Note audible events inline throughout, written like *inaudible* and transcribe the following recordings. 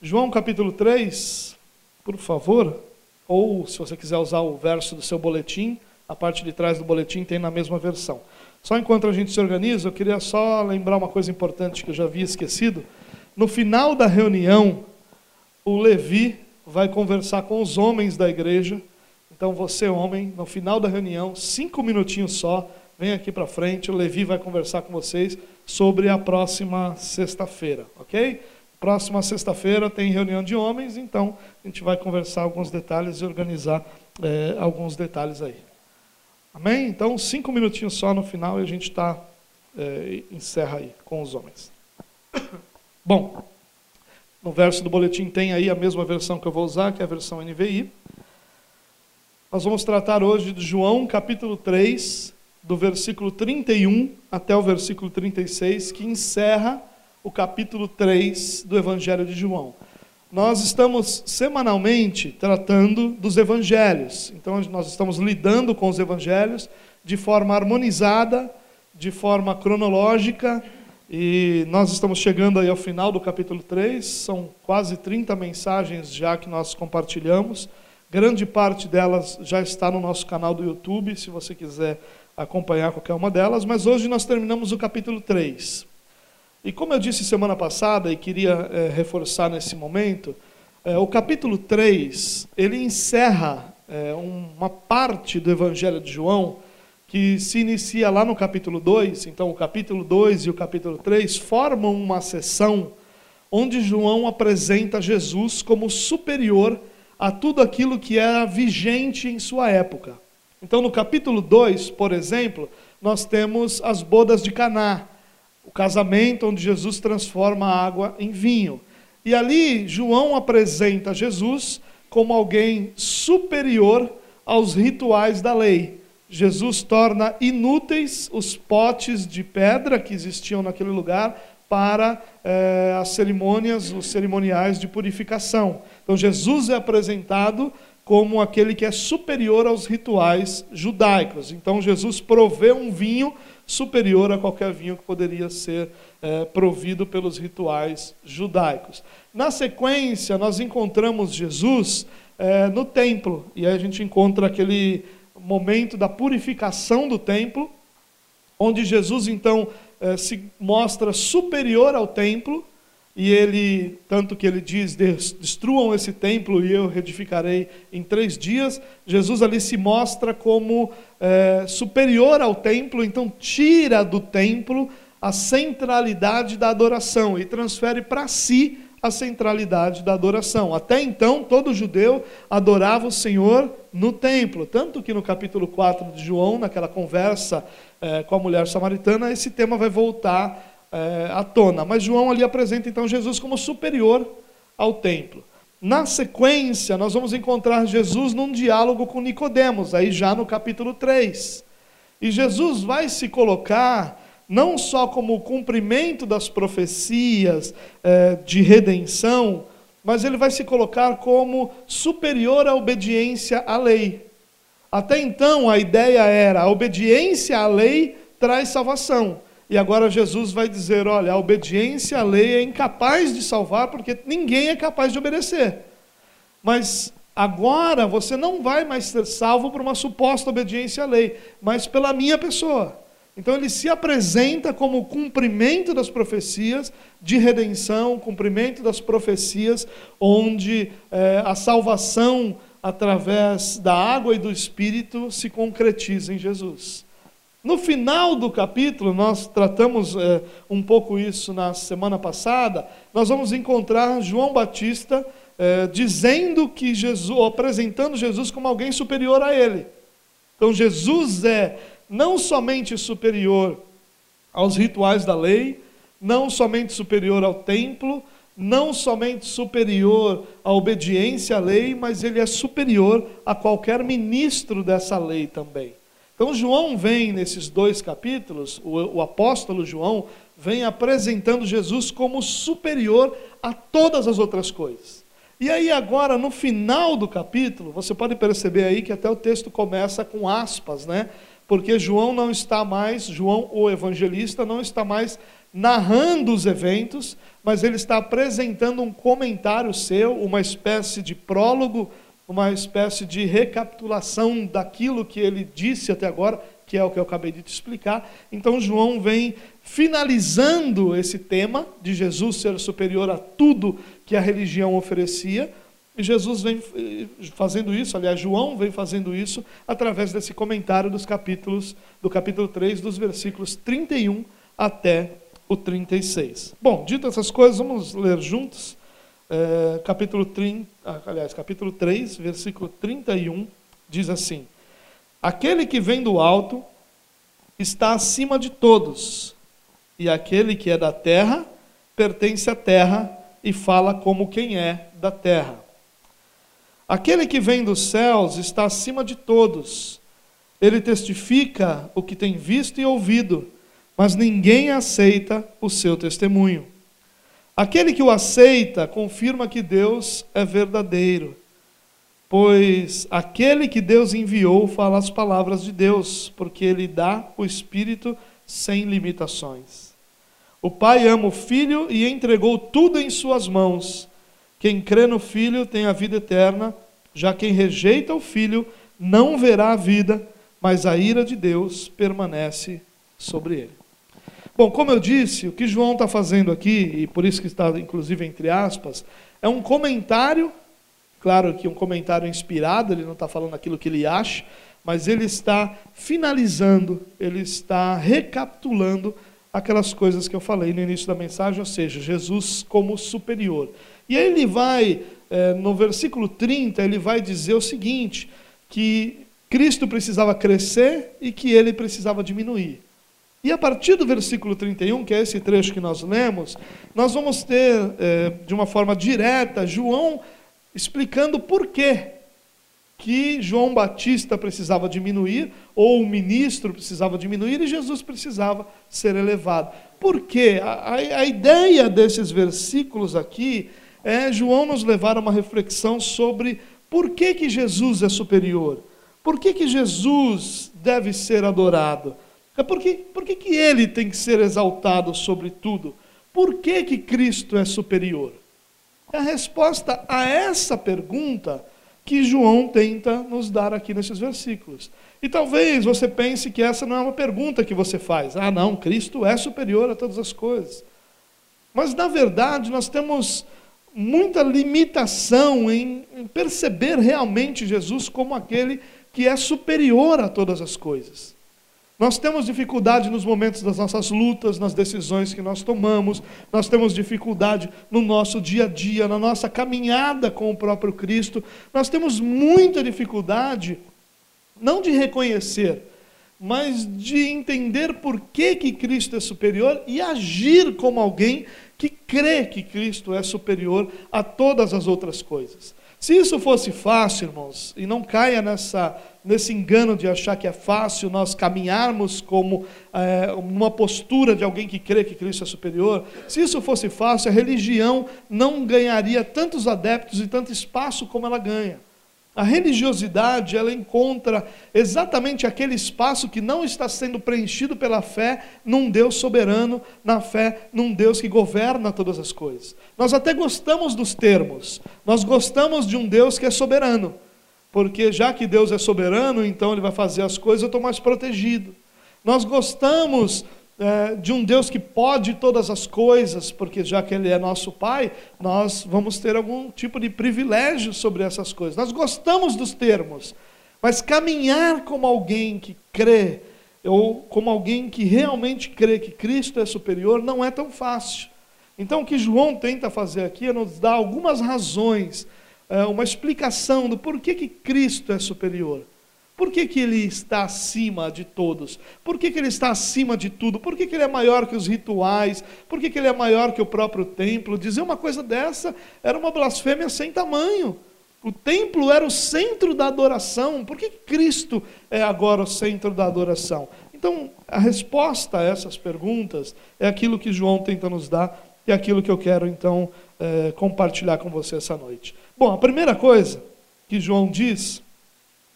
João capítulo 3, por favor, ou se você quiser usar o verso do seu boletim, a parte de trás do boletim tem na mesma versão. Só enquanto a gente se organiza, eu queria só lembrar uma coisa importante que eu já havia esquecido. No final da reunião, o Levi vai conversar com os homens da igreja. Então, você, homem, no final da reunião, cinco minutinhos só, vem aqui para frente, o Levi vai conversar com vocês sobre a próxima sexta-feira, ok? Próxima sexta-feira tem reunião de homens, então a gente vai conversar alguns detalhes e organizar é, alguns detalhes aí. Amém? Então, cinco minutinhos só no final e a gente está é, encerra aí com os homens. *coughs* Bom, no verso do boletim tem aí a mesma versão que eu vou usar, que é a versão NVI. Nós vamos tratar hoje de João capítulo 3, do versículo 31 até o versículo 36, que encerra o capítulo 3 do Evangelho de João. Nós estamos semanalmente tratando dos evangelhos. Então nós estamos lidando com os evangelhos de forma harmonizada, de forma cronológica, e nós estamos chegando aí ao final do capítulo 3, são quase 30 mensagens já que nós compartilhamos. Grande parte delas já está no nosso canal do YouTube, se você quiser acompanhar qualquer uma delas, mas hoje nós terminamos o capítulo 3. E como eu disse semana passada e queria é, reforçar nesse momento, é, o capítulo 3, ele encerra é, uma parte do Evangelho de João que se inicia lá no capítulo 2, então o capítulo 2 e o capítulo 3 formam uma sessão onde João apresenta Jesus como superior a tudo aquilo que era vigente em sua época. Então no capítulo 2, por exemplo, nós temos as bodas de Caná, o casamento onde Jesus transforma a água em vinho. E ali João apresenta Jesus como alguém superior aos rituais da lei. Jesus torna inúteis os potes de pedra que existiam naquele lugar para eh, as cerimônias, os cerimoniais de purificação. Então Jesus é apresentado como aquele que é superior aos rituais judaicos. Então Jesus provê um vinho superior a qualquer vinho que poderia ser eh, provido pelos rituais judaicos. Na sequência, nós encontramos Jesus eh, no templo, e aí a gente encontra aquele momento da purificação do templo, onde Jesus então eh, se mostra superior ao templo, e ele, tanto que ele diz: destruam esse templo e eu reedificarei em três dias. Jesus ali se mostra como eh, superior ao templo, então tira do templo a centralidade da adoração e transfere para si a centralidade da adoração. Até então, todo judeu adorava o Senhor no templo. Tanto que no capítulo 4 de João, naquela conversa eh, com a mulher samaritana, esse tema vai voltar eh, à tona. Mas João ali apresenta então Jesus como superior ao templo. Na sequência, nós vamos encontrar Jesus num diálogo com Nicodemos, aí já no capítulo 3. E Jesus vai se colocar não só como o cumprimento das profecias é, de redenção, mas ele vai se colocar como superior à obediência à lei. Até então a ideia era a obediência à lei traz salvação. E agora Jesus vai dizer: olha, a obediência à lei é incapaz de salvar porque ninguém é capaz de obedecer. Mas agora você não vai mais ser salvo por uma suposta obediência à lei, mas pela minha pessoa. Então ele se apresenta como cumprimento das profecias de redenção, cumprimento das profecias, onde é, a salvação através da água e do Espírito se concretiza em Jesus. No final do capítulo, nós tratamos é, um pouco isso na semana passada, nós vamos encontrar João Batista é, dizendo que Jesus, apresentando Jesus como alguém superior a ele. Então Jesus é não somente superior aos rituais da lei, não somente superior ao templo, não somente superior à obediência à lei, mas ele é superior a qualquer ministro dessa lei também. Então, João vem nesses dois capítulos, o, o apóstolo João vem apresentando Jesus como superior a todas as outras coisas. E aí, agora, no final do capítulo, você pode perceber aí que até o texto começa com aspas, né? porque João não está mais, João o evangelista não está mais narrando os eventos, mas ele está apresentando um comentário seu, uma espécie de prólogo, uma espécie de recapitulação daquilo que ele disse até agora, que é o que eu acabei de te explicar. Então, João vem finalizando esse tema de Jesus ser superior a tudo que a religião oferecia. E Jesus vem eh, fazendo isso, aliás, João vem fazendo isso através desse comentário dos capítulos, do capítulo 3, dos versículos 31 até o 36. Bom, dito essas coisas, vamos ler juntos. É, capítulo 30, ah, aliás, capítulo 3, versículo 31, diz assim: Aquele que vem do alto está acima de todos, e aquele que é da terra pertence à terra e fala como quem é da terra. Aquele que vem dos céus está acima de todos. Ele testifica o que tem visto e ouvido, mas ninguém aceita o seu testemunho. Aquele que o aceita confirma que Deus é verdadeiro Pois aquele que Deus enviou fala as palavras de Deus, porque ele dá o Espírito sem limitações. O Pai ama o Filho e entregou tudo em suas mãos. Quem crê no Filho tem a vida eterna, já quem rejeita o Filho não verá a vida, mas a ira de Deus permanece sobre ele. Bom, como eu disse, o que João está fazendo aqui, e por isso que está inclusive entre aspas, é um comentário Claro que um comentário inspirado, ele não está falando aquilo que ele acha, mas ele está finalizando, ele está recapitulando aquelas coisas que eu falei no início da mensagem, ou seja, Jesus como superior. E aí ele vai, é, no versículo 30, ele vai dizer o seguinte: que Cristo precisava crescer e que ele precisava diminuir. E a partir do versículo 31, que é esse trecho que nós lemos, nós vamos ter, é, de uma forma direta, João explicando por que que João Batista precisava diminuir, ou o ministro precisava diminuir, e Jesus precisava ser elevado. Por quê? A, a, ideia desses versículos aqui é João nos levar a uma reflexão sobre por que, que Jesus é superior, por que, que Jesus deve ser adorado, é porque, por que, que ele tem que ser exaltado sobre tudo, por que, que Cristo é superior. É a resposta a essa pergunta que João tenta nos dar aqui nesses versículos. E talvez você pense que essa não é uma pergunta que você faz. Ah, não, Cristo é superior a todas as coisas. Mas, na verdade, nós temos muita limitação em perceber realmente Jesus como aquele que é superior a todas as coisas. Nós temos dificuldade nos momentos das nossas lutas, nas decisões que nós tomamos, nós temos dificuldade no nosso dia a dia, na nossa caminhada com o próprio Cristo, nós temos muita dificuldade, não de reconhecer, mas de entender por que, que Cristo é superior e agir como alguém que crê que Cristo é superior a todas as outras coisas. Se isso fosse fácil, irmãos, e não caia nessa, nesse engano de achar que é fácil nós caminharmos como é, uma postura de alguém que crê que Cristo é superior, se isso fosse fácil, a religião não ganharia tantos adeptos e tanto espaço como ela ganha. A religiosidade, ela encontra exatamente aquele espaço que não está sendo preenchido pela fé num Deus soberano, na fé num Deus que governa todas as coisas. Nós até gostamos dos termos, nós gostamos de um Deus que é soberano, porque já que Deus é soberano, então ele vai fazer as coisas, eu estou mais protegido. Nós gostamos é, de um Deus que pode todas as coisas, porque já que Ele é nosso Pai, nós vamos ter algum tipo de privilégio sobre essas coisas. Nós gostamos dos termos, mas caminhar como alguém que crê, ou como alguém que realmente crê que Cristo é superior, não é tão fácil. Então, o que João tenta fazer aqui é nos dar algumas razões, é, uma explicação do porquê que Cristo é superior. Por que, que ele está acima de todos? Por que, que ele está acima de tudo? Por que, que ele é maior que os rituais? Por que, que ele é maior que o próprio templo? Dizer uma coisa dessa era uma blasfêmia sem tamanho. O templo era o centro da adoração. Por que Cristo é agora o centro da adoração? Então, a resposta a essas perguntas é aquilo que João tenta nos dar e é aquilo que eu quero, então, é, compartilhar com você essa noite. Bom, a primeira coisa que João diz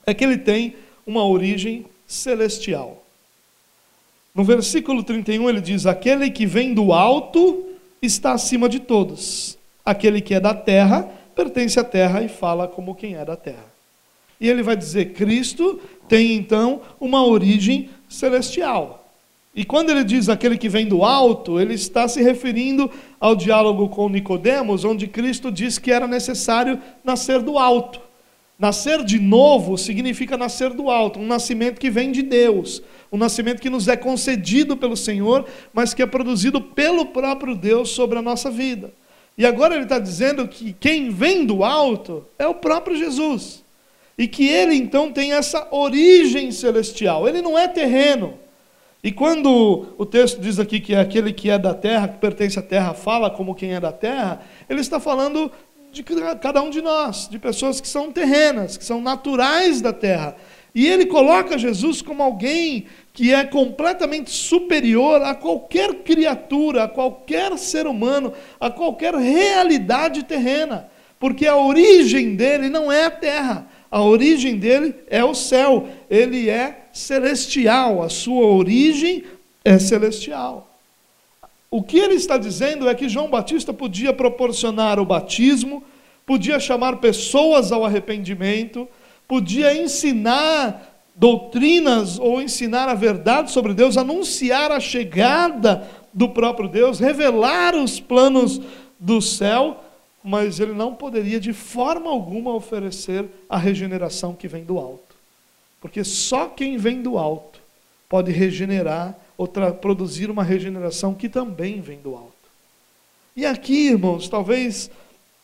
é que ele tem uma origem celestial. No versículo 31 ele diz: Aquele que vem do alto está acima de todos. Aquele que é da terra pertence à terra e fala como quem é da terra. E ele vai dizer: Cristo tem então uma origem celestial. E quando ele diz aquele que vem do alto, ele está se referindo ao diálogo com Nicodemos, onde Cristo diz que era necessário nascer do alto. Nascer de novo significa nascer do alto, um nascimento que vem de Deus, um nascimento que nos é concedido pelo Senhor, mas que é produzido pelo próprio Deus sobre a nossa vida. E agora ele está dizendo que quem vem do alto é o próprio Jesus. E que ele então tem essa origem celestial. Ele não é terreno. E quando o texto diz aqui que é aquele que é da terra, que pertence à terra, fala como quem é da terra, ele está falando de cada um de nós, de pessoas que são terrenas, que são naturais da terra. E ele coloca Jesus como alguém que é completamente superior a qualquer criatura, a qualquer ser humano, a qualquer realidade terrena, porque a origem dele não é a terra, a origem dele é o céu, ele é celestial, a sua origem é celestial. O que ele está dizendo é que João Batista podia proporcionar o batismo, podia chamar pessoas ao arrependimento, podia ensinar doutrinas ou ensinar a verdade sobre Deus, anunciar a chegada do próprio Deus, revelar os planos do céu, mas ele não poderia de forma alguma oferecer a regeneração que vem do alto. Porque só quem vem do alto pode regenerar ou produzir uma regeneração que também vem do alto. E aqui, irmãos, talvez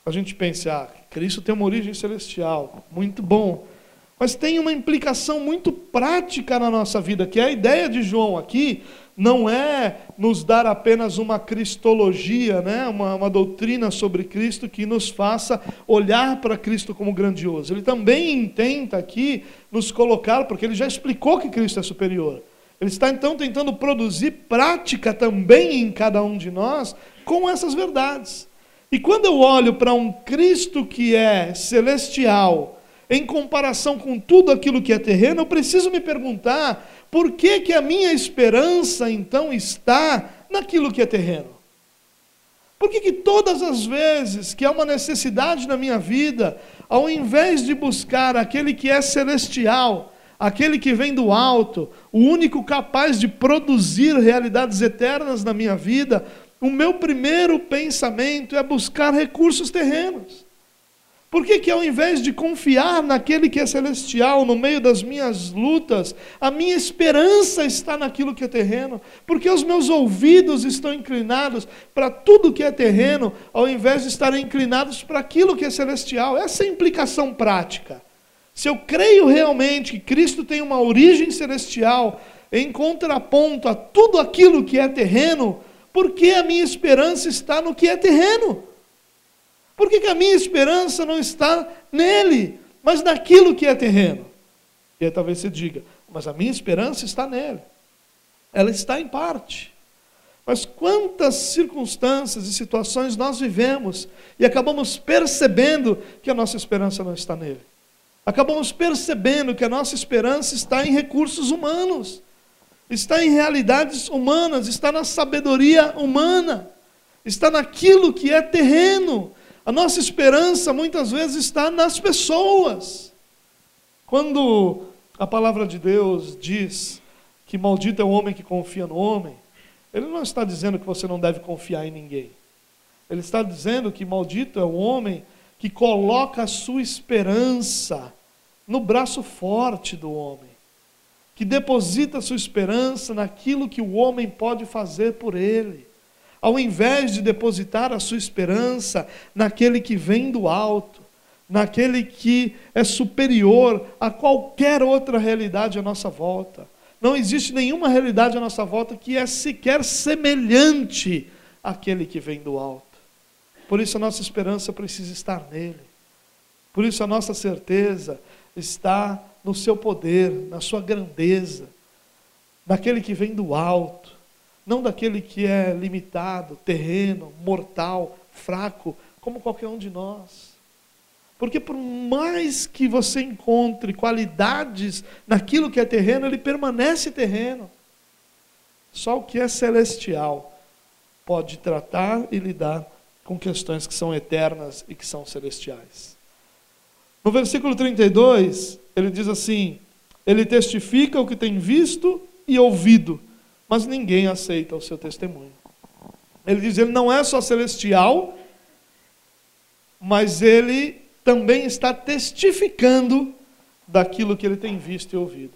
a gente pense, ah, Cristo tem uma origem celestial, muito bom. Mas tem uma implicação muito prática na nossa vida, que é a ideia de João aqui não é nos dar apenas uma cristologia, né? uma, uma doutrina sobre Cristo que nos faça olhar para Cristo como grandioso. Ele também intenta aqui nos colocar, porque ele já explicou que Cristo é superior. Ele está então tentando produzir prática também em cada um de nós com essas verdades. E quando eu olho para um Cristo que é celestial, em comparação com tudo aquilo que é terreno, eu preciso me perguntar por que, que a minha esperança então está naquilo que é terreno? Por que, que todas as vezes que há uma necessidade na minha vida, ao invés de buscar aquele que é celestial, aquele que vem do alto, o único capaz de produzir realidades eternas na minha vida, o meu primeiro pensamento é buscar recursos terrenos. Por que, que ao invés de confiar naquele que é celestial no meio das minhas lutas, a minha esperança está naquilo que é terreno? Porque os meus ouvidos estão inclinados para tudo que é terreno, ao invés de estarem inclinados para aquilo que é celestial? Essa é a implicação prática. Se eu creio realmente que Cristo tem uma origem celestial, em contraponto a tudo aquilo que é terreno, por que a minha esperança está no que é terreno? Por que, que a minha esperança não está nele, mas naquilo que é terreno? E aí talvez você diga, mas a minha esperança está nele. Ela está em parte. Mas quantas circunstâncias e situações nós vivemos e acabamos percebendo que a nossa esperança não está nele. Acabamos percebendo que a nossa esperança está em recursos humanos, está em realidades humanas, está na sabedoria humana, está naquilo que é terreno, a nossa esperança muitas vezes está nas pessoas. Quando a palavra de Deus diz que maldito é o homem que confia no homem, ele não está dizendo que você não deve confiar em ninguém. Ele está dizendo que maldito é o homem que coloca a sua esperança no braço forte do homem, que deposita sua esperança naquilo que o homem pode fazer por ele ao invés de depositar a sua esperança naquele que vem do alto, naquele que é superior a qualquer outra realidade à nossa volta. Não existe nenhuma realidade à nossa volta que é sequer semelhante àquele que vem do alto. Por isso a nossa esperança precisa estar nele. Por isso a nossa certeza está no seu poder, na sua grandeza, naquele que vem do alto não daquele que é limitado, terreno, mortal, fraco, como qualquer um de nós. Porque por mais que você encontre qualidades naquilo que é terreno, ele permanece terreno. Só o que é celestial pode tratar e lidar com questões que são eternas e que são celestiais. No versículo 32, ele diz assim: Ele testifica o que tem visto e ouvido, mas ninguém aceita o seu testemunho. Ele diz: Ele não é só celestial, mas ele também está testificando daquilo que ele tem visto e ouvido.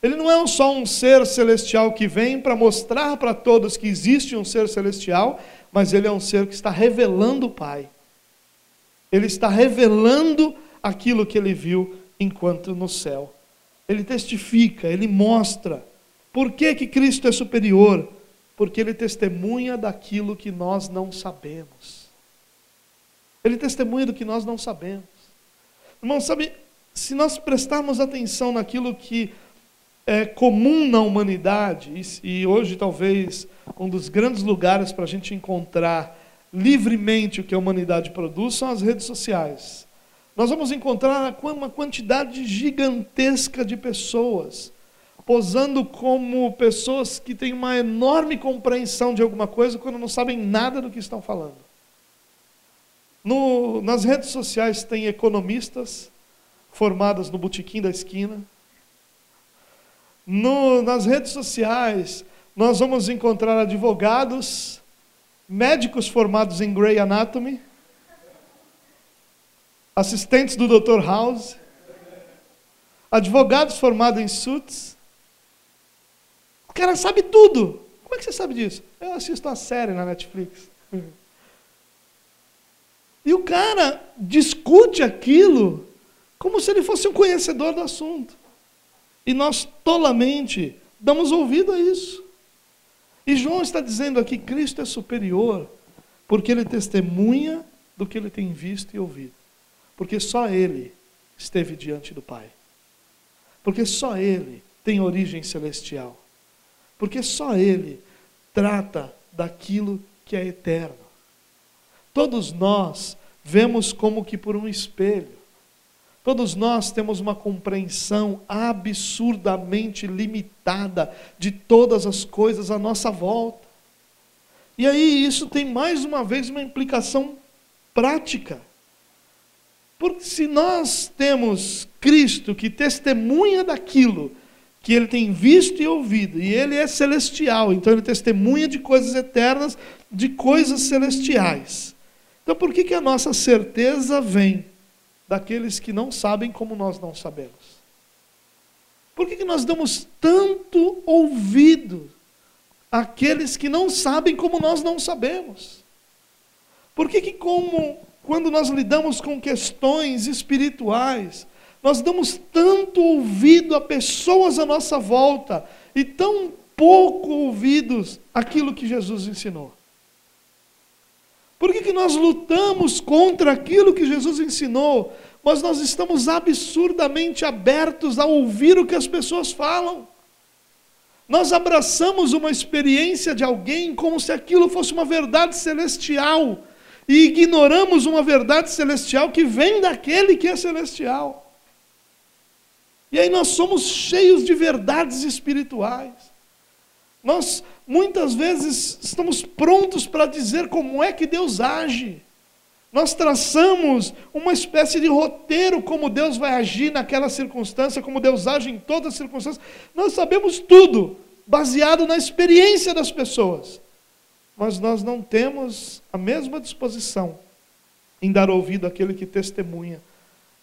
Ele não é só um ser celestial que vem para mostrar para todos que existe um ser celestial, mas ele é um ser que está revelando o Pai. Ele está revelando aquilo que ele viu enquanto no céu. Ele testifica, ele mostra. Por que, que Cristo é superior? Porque ele testemunha daquilo que nós não sabemos. Ele testemunha do que nós não sabemos. Irmão, sabe, se nós prestarmos atenção naquilo que é comum na humanidade, e, e hoje talvez um dos grandes lugares para a gente encontrar livremente o que a humanidade produz são as redes sociais. Nós vamos encontrar uma quantidade gigantesca de pessoas posando como pessoas que têm uma enorme compreensão de alguma coisa quando não sabem nada do que estão falando. No, nas redes sociais tem economistas formados no botequim da esquina. No, nas redes sociais nós vamos encontrar advogados, médicos formados em Grey Anatomy, assistentes do Dr. House, advogados formados em Suits. O cara sabe tudo. Como é que você sabe disso? Eu assisto uma série na Netflix. *laughs* E o cara discute aquilo como se ele fosse um conhecedor do assunto. E nós tolamente damos ouvido a isso. E João está dizendo aqui: Cristo é superior, porque ele testemunha do que ele tem visto e ouvido. Porque só ele esteve diante do Pai. Porque só ele tem origem celestial. Porque só ele trata daquilo que é eterno. Todos nós vemos como que por um espelho. Todos nós temos uma compreensão absurdamente limitada de todas as coisas à nossa volta. E aí isso tem mais uma vez uma implicação prática. Porque se nós temos Cristo que testemunha daquilo que ele tem visto e ouvido, e ele é celestial, então ele testemunha de coisas eternas, de coisas celestiais. Então por que, que a nossa certeza vem daqueles que não sabem como nós não sabemos? Por que, que nós damos tanto ouvido àqueles que não sabem como nós não sabemos? Por que, que como quando nós lidamos com questões espirituais, nós damos tanto ouvido a pessoas à nossa volta e tão pouco ouvidos aquilo que Jesus ensinou? Por que, que nós lutamos contra aquilo que Jesus ensinou, mas nós estamos absurdamente abertos a ouvir o que as pessoas falam? Nós abraçamos uma experiência de alguém como se aquilo fosse uma verdade celestial e ignoramos uma verdade celestial que vem daquele que é celestial. E aí nós somos cheios de verdades espirituais. Nós muitas vezes estamos prontos para dizer como é que Deus age. Nós traçamos uma espécie de roteiro como Deus vai agir naquela circunstância, como Deus age em todas as circunstâncias. Nós sabemos tudo, baseado na experiência das pessoas. Mas nós não temos a mesma disposição em dar ouvido àquele que testemunha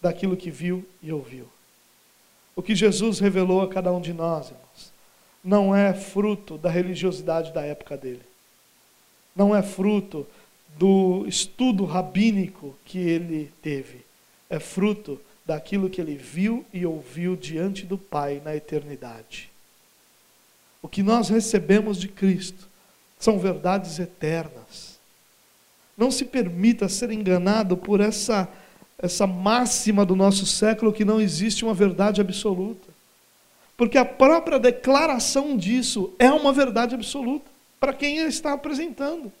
daquilo que viu e ouviu. O que Jesus revelou a cada um de nós, irmãos, não é fruto da religiosidade da época dele. Não é fruto do estudo rabínico que ele teve. É fruto daquilo que ele viu e ouviu diante do Pai na eternidade. O que nós recebemos de Cristo são verdades eternas. Não se permita ser enganado por essa, essa máxima do nosso século que não existe uma verdade absoluta. Porque a própria declaração disso é uma verdade absoluta para quem está apresentando.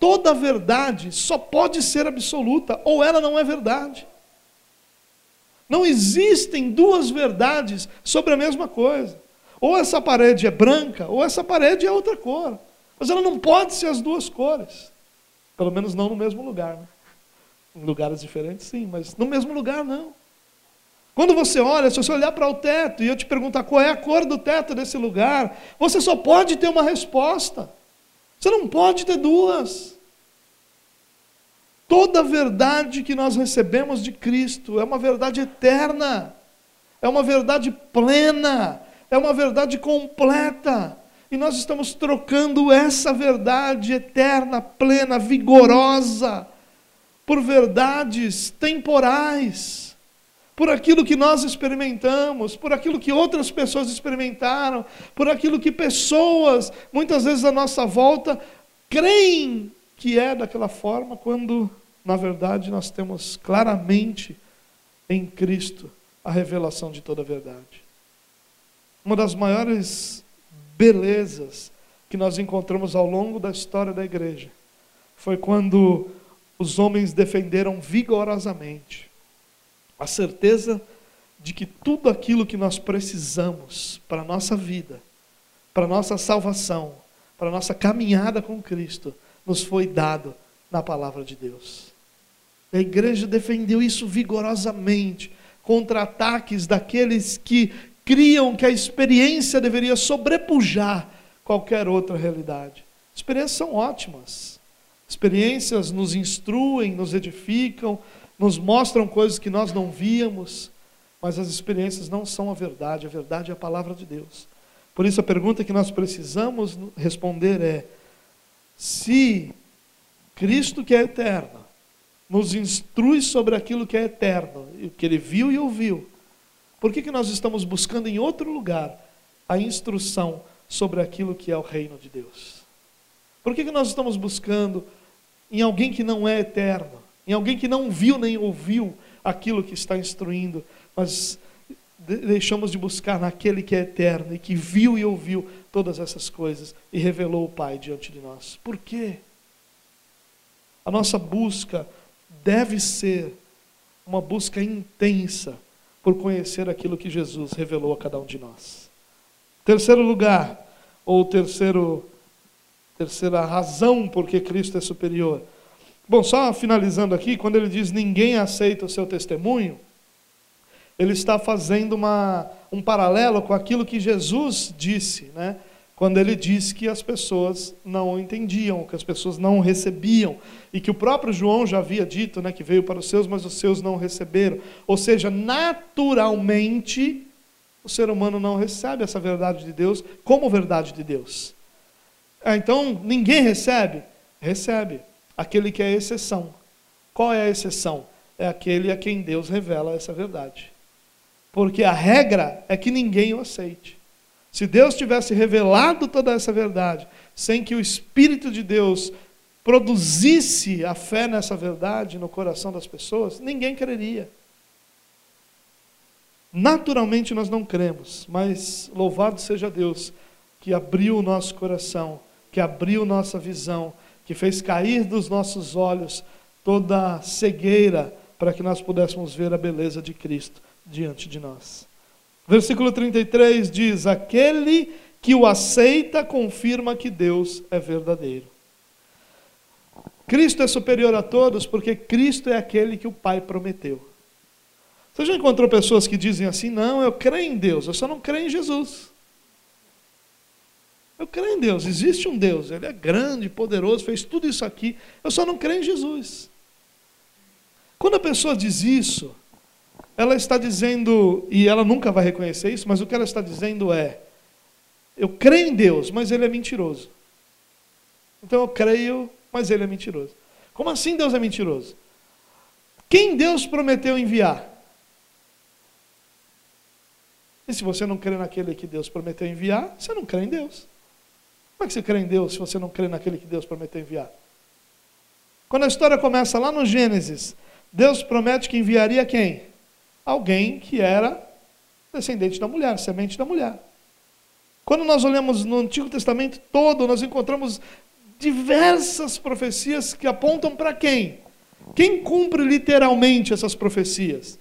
Toda verdade só pode ser absoluta, ou ela não é verdade. Não existem duas verdades sobre a mesma coisa. Ou essa parede é branca, ou essa parede é outra cor. Mas ela não pode ser as duas cores. Pelo menos não no mesmo lugar. Né? Em lugares diferentes, sim, mas no mesmo lugar, não. Quando você olha, se você olhar para o teto e eu te perguntar qual é a cor do teto desse lugar, você só pode ter uma resposta. Você não pode ter duas. Toda verdade que nós recebemos de Cristo é uma verdade eterna, é uma verdade plena, é uma verdade completa. E nós estamos trocando essa verdade eterna, plena, vigorosa, por verdades temporais, por aquilo que nós experimentamos, por aquilo que outras pessoas experimentaram, por aquilo que pessoas, muitas vezes à nossa volta, creem que é daquela forma, quando na verdade nós temos claramente em Cristo a revelação de toda a verdade. Uma das maiores belezas que nós encontramos ao longo da história da igreja foi quando os homens defenderam vigorosamente a certeza de que tudo aquilo que nós precisamos para a nossa vida, para a nossa salvação, para a nossa caminhada com Cristo, nos foi dado na palavra de Deus. A igreja defendeu isso vigorosamente contra ataques daqueles que criam que a experiência deveria sobrepujar qualquer outra realidade. Experiências são ótimas. Experiências nos instruem, nos edificam, nos mostram coisas que nós não víamos, mas as experiências não são a verdade, a verdade é a palavra de Deus. Por isso a pergunta que nós precisamos responder é: se Cristo que é eterno nos instrui sobre aquilo que é eterno, o que ele viu e ouviu, por que, que nós estamos buscando em outro lugar a instrução sobre aquilo que é o reino de Deus? Por que, que nós estamos buscando em alguém que não é eterno, em alguém que não viu nem ouviu aquilo que está instruindo, mas deixamos de buscar naquele que é eterno e que viu e ouviu todas essas coisas e revelou o Pai diante de nós? Por quê? A nossa busca deve ser uma busca intensa por conhecer aquilo que Jesus revelou a cada um de nós. Terceiro lugar, ou terceiro, terceira razão por que Cristo é superior. Bom, só finalizando aqui, quando ele diz ninguém aceita o seu testemunho, ele está fazendo uma, um paralelo com aquilo que Jesus disse, né? Quando ele disse que as pessoas não entendiam, que as pessoas não recebiam, e que o próprio João já havia dito, né, que veio para os seus, mas os seus não receberam. Ou seja, naturalmente, o ser humano não recebe essa verdade de Deus como verdade de Deus. Ah, então, ninguém recebe? Recebe. Aquele que é exceção. Qual é a exceção? É aquele a quem Deus revela essa verdade. Porque a regra é que ninguém o aceite. Se Deus tivesse revelado toda essa verdade, sem que o Espírito de Deus produzisse a fé nessa verdade no coração das pessoas, ninguém creria. Naturalmente nós não cremos, mas louvado seja Deus que abriu o nosso coração, que abriu nossa visão, que fez cair dos nossos olhos toda a cegueira para que nós pudéssemos ver a beleza de Cristo diante de nós. Versículo 33 diz: Aquele que o aceita confirma que Deus é verdadeiro. Cristo é superior a todos porque Cristo é aquele que o Pai prometeu. Você já encontrou pessoas que dizem assim: Não, eu creio em Deus, eu só não creio em Jesus. Eu creio em Deus, existe um Deus, Ele é grande, poderoso, fez tudo isso aqui, eu só não creio em Jesus. Quando a pessoa diz isso, ela está dizendo, e ela nunca vai reconhecer isso, mas o que ela está dizendo é: eu creio em Deus, mas ele é mentiroso. Então eu creio, mas ele é mentiroso. Como assim Deus é mentiroso? Quem Deus prometeu enviar? E se você não crê naquele que Deus prometeu enviar, você não crê em Deus. Como é que você crê em Deus se você não crê naquele que Deus prometeu enviar? Quando a história começa lá no Gênesis, Deus promete que enviaria quem? Alguém que era descendente da mulher, semente da mulher. Quando nós olhamos no Antigo Testamento todo, nós encontramos diversas profecias que apontam para quem? Quem cumpre literalmente essas profecias?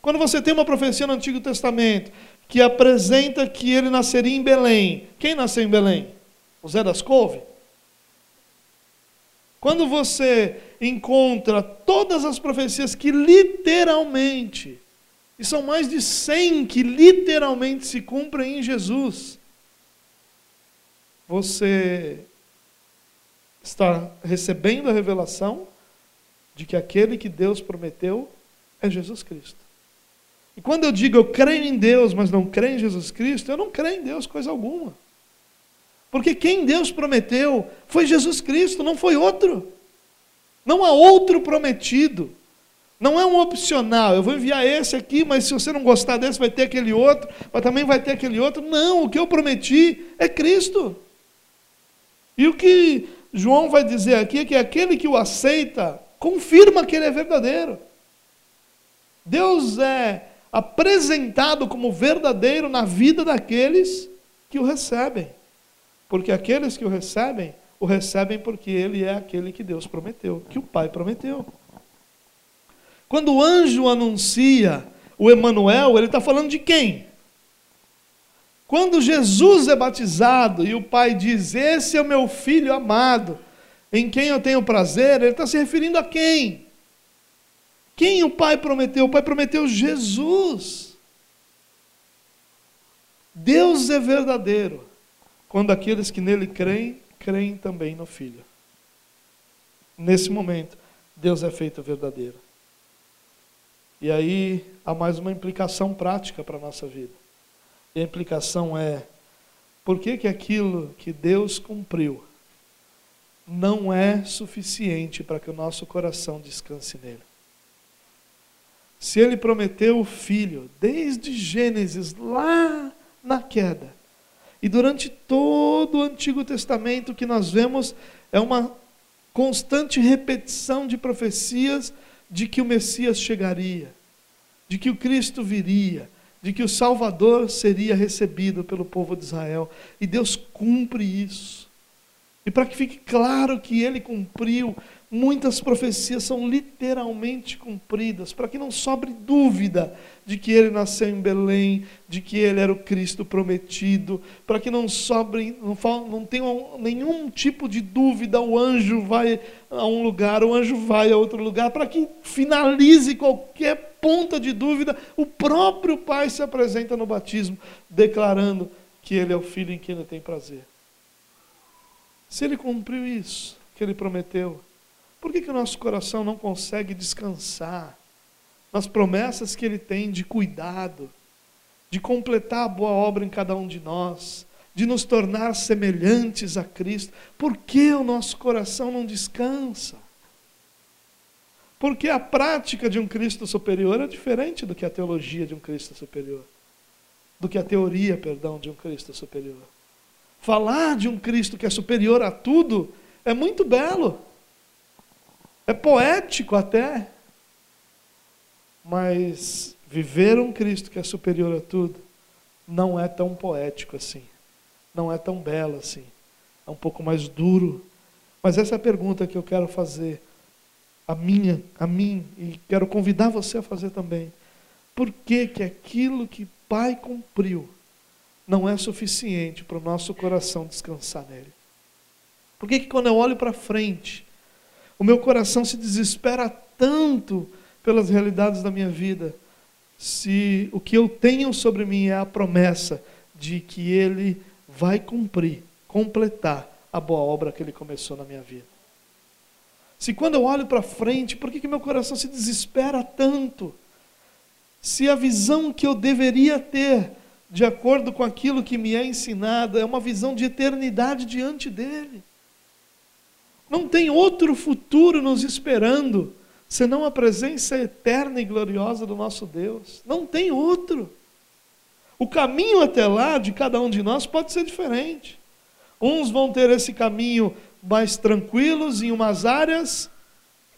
Quando você tem uma profecia no Antigo Testamento que apresenta que ele nasceria em Belém. Quem nasceu em Belém? O Zé das Couve? Quando você encontra todas as profecias que literalmente, e são mais de 100 que literalmente se cumprem em Jesus, você está recebendo a revelação de que aquele que Deus prometeu é Jesus Cristo. E quando eu digo eu creio em Deus, mas não creio em Jesus Cristo, eu não creio em Deus coisa alguma. Porque quem Deus prometeu foi Jesus Cristo, não foi outro. Não há outro prometido. Não é um opcional. Eu vou enviar esse aqui, mas se você não gostar desse, vai ter aquele outro, mas também vai ter aquele outro. Não, o que eu prometi é Cristo. E o que João vai dizer aqui é que aquele que o aceita confirma que ele é verdadeiro. Deus é apresentado como verdadeiro na vida daqueles que o recebem. Porque aqueles que o recebem, o recebem porque ele é aquele que Deus prometeu, que o Pai prometeu. Quando o anjo anuncia o Emanuel, ele está falando de quem? Quando Jesus é batizado e o pai diz: Esse é o meu filho amado, em quem eu tenho prazer, ele está se referindo a quem? Quem o pai prometeu? O pai prometeu Jesus. Deus é verdadeiro quando aqueles que nele creem, creem também no Filho. Nesse momento, Deus é feito verdadeiro. E aí há mais uma implicação prática para a nossa vida. E a implicação é: por que, que aquilo que Deus cumpriu não é suficiente para que o nosso coração descanse nele? Se ele prometeu o filho desde Gênesis, lá na queda, e durante todo o Antigo Testamento que nós vemos é uma constante repetição de profecias de que o Messias chegaria, de que o Cristo viria, de que o Salvador seria recebido pelo povo de Israel. E Deus cumpre isso. E para que fique claro que ele cumpriu, muitas profecias são literalmente cumpridas, para que não sobre dúvida de que ele nasceu em Belém, de que ele era o Cristo prometido, para que não sobre, não, não tenha nenhum tipo de dúvida, o anjo vai a um lugar, o anjo vai a outro lugar, para que finalize qualquer ponta de dúvida, o próprio Pai se apresenta no batismo, declarando que Ele é o Filho em quem Ele tem prazer. Se Ele cumpriu isso que Ele prometeu, por que, que o nosso coração não consegue descansar nas promessas que Ele tem de cuidado, de completar a boa obra em cada um de nós, de nos tornar semelhantes a Cristo? Por que o nosso coração não descansa? Porque a prática de um Cristo superior é diferente do que a teologia de um Cristo superior. Do que a teoria, perdão, de um Cristo superior. Falar de um Cristo que é superior a tudo é muito belo. É poético até. Mas viver um Cristo que é superior a tudo não é tão poético assim. Não é tão belo assim. É um pouco mais duro. Mas essa é a pergunta que eu quero fazer a minha, a mim, e quero convidar você a fazer também. Por que, que aquilo que Pai cumpriu não é suficiente para o nosso coração descansar nele? Por que, que quando eu olho para frente, o meu coração se desespera tanto pelas realidades da minha vida, se o que eu tenho sobre mim é a promessa de que Ele vai cumprir, completar a boa obra que Ele começou na minha vida? Se quando eu olho para frente, por que, que meu coração se desespera tanto? Se a visão que eu deveria ter, de acordo com aquilo que me é ensinado, é uma visão de eternidade diante dele. Não tem outro futuro nos esperando, senão a presença eterna e gloriosa do nosso Deus. Não tem outro. O caminho até lá de cada um de nós pode ser diferente. Uns vão ter esse caminho mais tranquilos em umas áreas,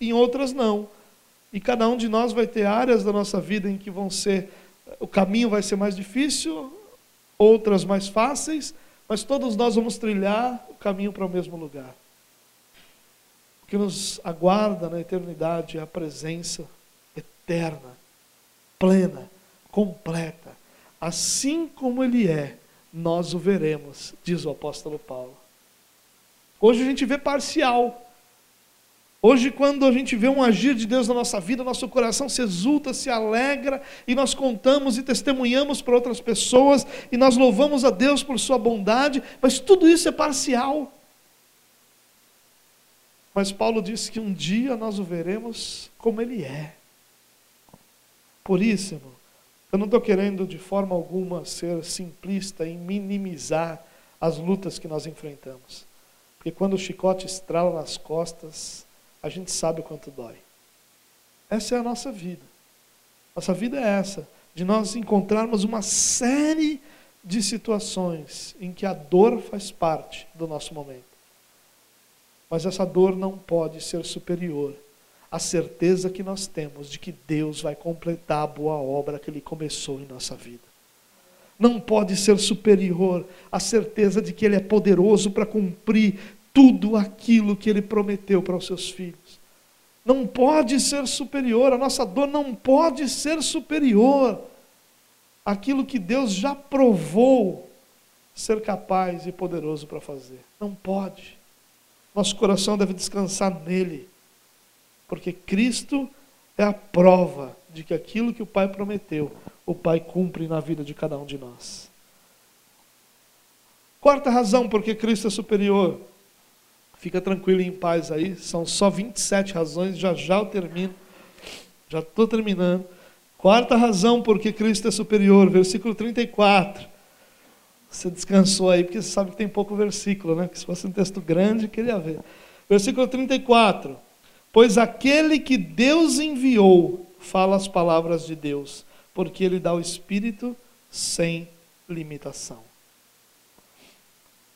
em outras não. E cada um de nós vai ter áreas da nossa vida em que vão ser o caminho vai ser mais difícil, outras mais fáceis, mas todos nós vamos trilhar o caminho para o mesmo lugar. O que nos aguarda na eternidade é a presença eterna, plena, completa, assim como ele é, nós o veremos, diz o apóstolo Paulo. Hoje a gente vê parcial. Hoje, quando a gente vê um agir de Deus na nossa vida, nosso coração se exulta, se alegra, e nós contamos e testemunhamos para outras pessoas, e nós louvamos a Deus por Sua bondade, mas tudo isso é parcial. Mas Paulo disse que um dia nós o veremos como Ele é. Por isso, irmão, eu não estou querendo de forma alguma ser simplista em minimizar as lutas que nós enfrentamos. Porque quando o chicote estrala nas costas, a gente sabe o quanto dói. Essa é a nossa vida. Nossa vida é essa, de nós encontrarmos uma série de situações em que a dor faz parte do nosso momento. Mas essa dor não pode ser superior à certeza que nós temos de que Deus vai completar a boa obra que Ele começou em nossa vida. Não pode ser superior à certeza de que Ele é poderoso para cumprir tudo aquilo que ele prometeu para os seus filhos. Não pode ser superior, a nossa dor não pode ser superior àquilo que Deus já provou ser capaz e poderoso para fazer. Não pode. Nosso coração deve descansar nele, porque Cristo é a prova de que aquilo que o Pai prometeu, o Pai cumpre na vida de cada um de nós. Quarta razão porque Cristo é superior Fica tranquilo e em paz aí. São só 27 razões, já já eu termino. Já estou terminando. Quarta razão porque Cristo é superior, versículo 34. Você descansou aí, porque você sabe que tem pouco versículo, né? Que se fosse um texto grande, queria ver. Versículo 34. Pois aquele que Deus enviou fala as palavras de Deus, porque ele dá o Espírito sem limitação.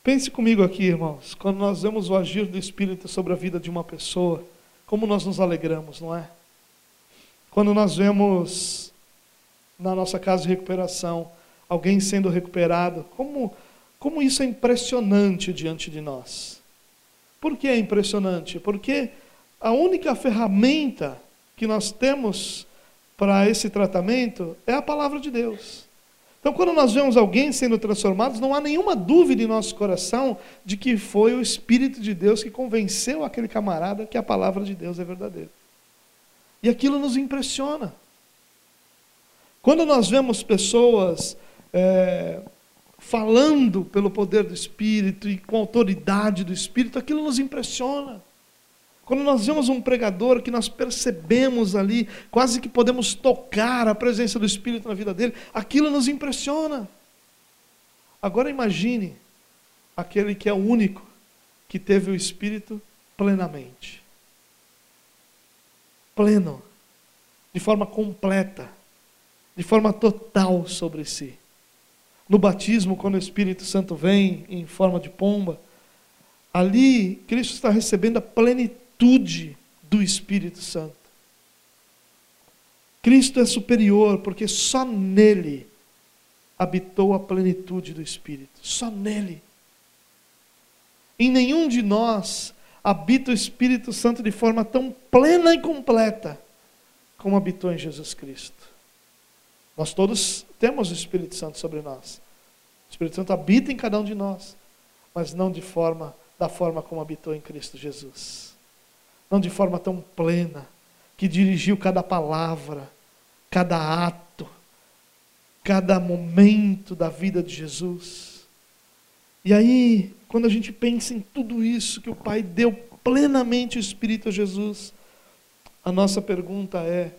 Pense comigo aqui, irmãos, quando nós vemos o agir do Espírito sobre a vida de uma pessoa, como nós nos alegramos, não é? Quando nós vemos na nossa casa de recuperação alguém sendo recuperado, como, como isso é impressionante diante de nós. Por que é impressionante? Porque a única ferramenta que nós temos para esse tratamento é a palavra de Deus. Então, quando nós vemos alguém sendo transformado, não há nenhuma dúvida em nosso coração de que foi o Espírito de Deus que convenceu aquele camarada que a palavra de Deus é verdadeira. E aquilo nos impressiona. Quando nós vemos pessoas é, falando pelo poder do Espírito e com a autoridade do Espírito, aquilo nos impressiona. Quando nós vemos um pregador que nós percebemos ali, quase que podemos tocar a presença do Espírito na vida dele, aquilo nos impressiona. Agora imagine aquele que é o único que teve o Espírito plenamente pleno, de forma completa, de forma total sobre si. No batismo, quando o Espírito Santo vem em forma de pomba, ali Cristo está recebendo a plenitude do Espírito Santo. Cristo é superior porque só nele habitou a plenitude do Espírito. Só nele. Em nenhum de nós habita o Espírito Santo de forma tão plena e completa como habitou em Jesus Cristo. Nós todos temos o Espírito Santo sobre nós. O Espírito Santo habita em cada um de nós, mas não de forma da forma como habitou em Cristo Jesus não de forma tão plena, que dirigiu cada palavra, cada ato, cada momento da vida de Jesus. E aí, quando a gente pensa em tudo isso que o Pai deu plenamente o Espírito a Jesus, a nossa pergunta é: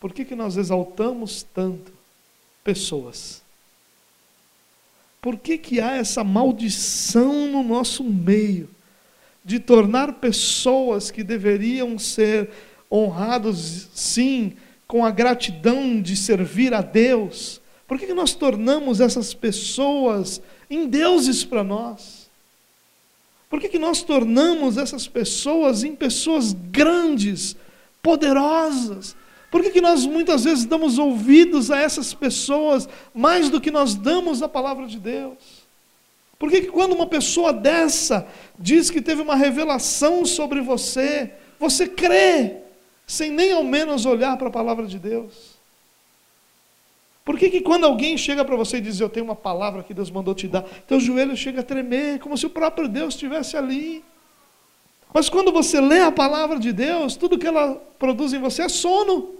por que, que nós exaltamos tanto pessoas? Por que, que há essa maldição no nosso meio? de tornar pessoas que deveriam ser honrados, sim, com a gratidão de servir a Deus, por que nós tornamos essas pessoas em deuses para nós? Por que, que nós tornamos essas pessoas em pessoas grandes, poderosas? Por que, que nós muitas vezes damos ouvidos a essas pessoas mais do que nós damos à palavra de Deus? Por que, que quando uma pessoa dessa diz que teve uma revelação sobre você, você crê, sem nem ao menos olhar para a palavra de Deus? Por que, que quando alguém chega para você e diz, eu tenho uma palavra que Deus mandou te dar, teu joelho chega a tremer, como se o próprio Deus estivesse ali? Mas quando você lê a palavra de Deus, tudo que ela produz em você é sono.